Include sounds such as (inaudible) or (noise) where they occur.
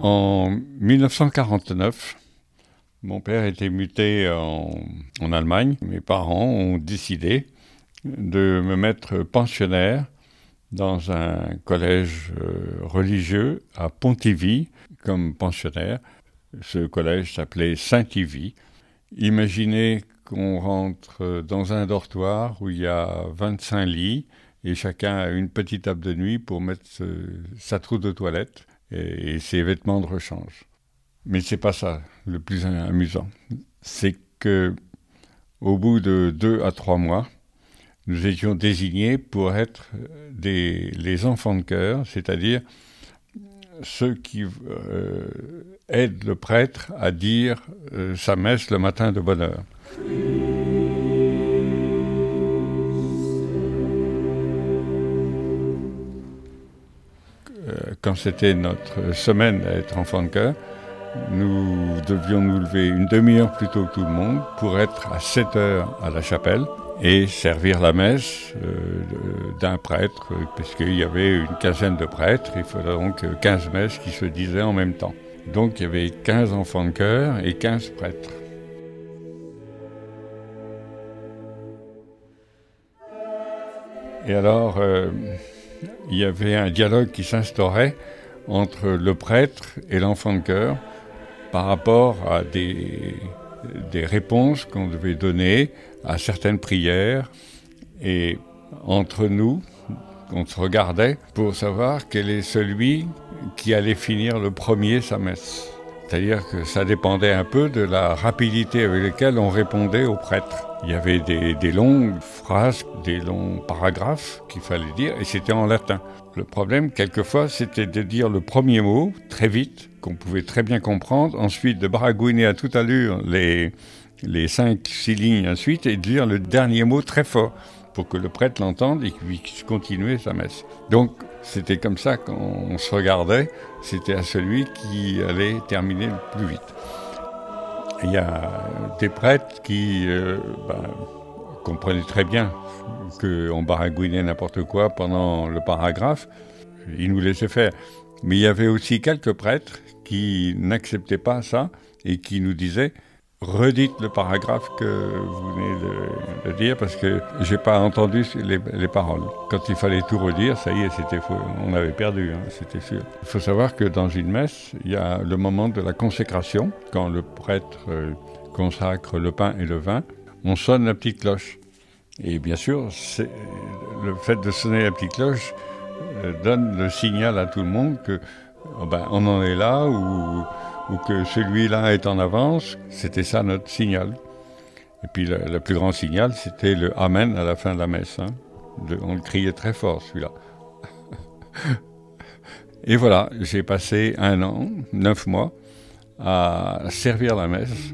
1949. Mon père était muté en, Allemagne. Mes parents ont décidé de me mettre pensionnaire dans un collège euh, religieux à Pontivy comme pensionnaire. Ce collège s'appelait Saint-Ivy. Imaginez qu'on rentre dans un dortoir où il y a 25 lits et chacun a une petite table de nuit pour mettre sa trousse de toilette et, ses vêtements de rechange. Mais c'est pas ça le plus amusant. C'est que au bout de deux à trois mois, nous étions désignés pour être les enfants de cœur, c'est-à-dire ceux qui euh, aident le prêtre à dire euh, sa messe le matin de bonne heure. C'était notre semaine à être enfant de cœur, nous devions nous lever une demi-heure plus tôt que tout le monde pour être à 7 heures à la chapelle et servir la messe euh, d'un prêtre, puisqu'il y avait une quinzaine de prêtres, il fallait donc 15 messes qui se disaient en même temps. Donc il y avait 15 enfants de chœur et 15 prêtres. Et alors, euh, il y avait un dialogue qui s'instaurait entre le prêtre et l'enfant de chœur par rapport à des, des réponses qu'on devait donner à certaines prières. Et entre nous, on se regardait pour savoir quel est celui qui allait finir le premier sa messe. C'est-à-dire que ça dépendait un peu de la rapidité avec laquelle on répondait au prêtre. Il y avait des, des longues phrases, des longs paragraphes qu'il fallait dire, et c'était en latin. Le problème, quelquefois, c'était de dire le premier mot très vite, qu'on pouvait très bien comprendre, ensuite de baragouiner à toute allure les, les cinq, six lignes ensuite, et de dire le dernier mot très fort pour que le prêtre l'entende et qu'il puisse continuer sa messe. Donc, c'était comme ça qu'on se regardait, c'était à celui qui allait terminer le plus vite. Il y a des prêtres qui euh, ben, comprenaient très bien qu'on baragouinait n'importe quoi pendant le paragraphe, ils nous laissaient faire. Mais il y avait aussi quelques prêtres qui n'acceptaient pas ça et qui nous disaient Redites le paragraphe que vous venez de, dire parce que j'ai pas entendu les, paroles. Quand il fallait tout redire, ça y est, c'était. On avait perdu, hein, c'était sûr. Il faut savoir que dans une messe, il y a le moment de la consécration, quand le prêtre euh, consacre le pain et le vin, on sonne la petite cloche. Et bien sûr, le fait de sonner la petite cloche euh, donne le signal à tout le monde que oh ben, on en est là ou ou que celui-là est en avance, c'était ça notre signal. Et puis le, plus grand signal, c'était le Amen à la fin de la messe. Hein. on le criait très fort, celui-là. (laughs) Et voilà, j'ai passé un an, neuf mois, à servir la messe.